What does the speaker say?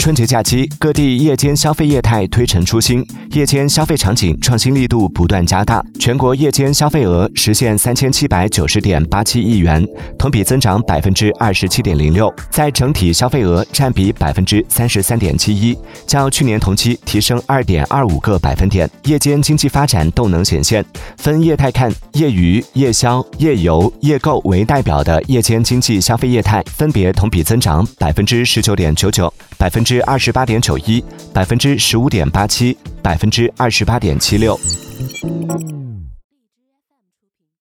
春节假期，各地夜间消费业态推陈出新，夜间消费场景创新力度不断加大。全国夜间消费额实现三千七百九十点八七亿元，同比增长百分之二十七点零六，在整体消费额占比百分之三十三点七一，较去年同期提升二点二五个百分点。夜间经济发展动能显现，分业态看，业余、夜宵、夜游、夜购为代表的夜间经济消费业态，分别同比增长百分之十九点九九。百分之二十八点九一，百分之十五点八七，百分之二十八点七六。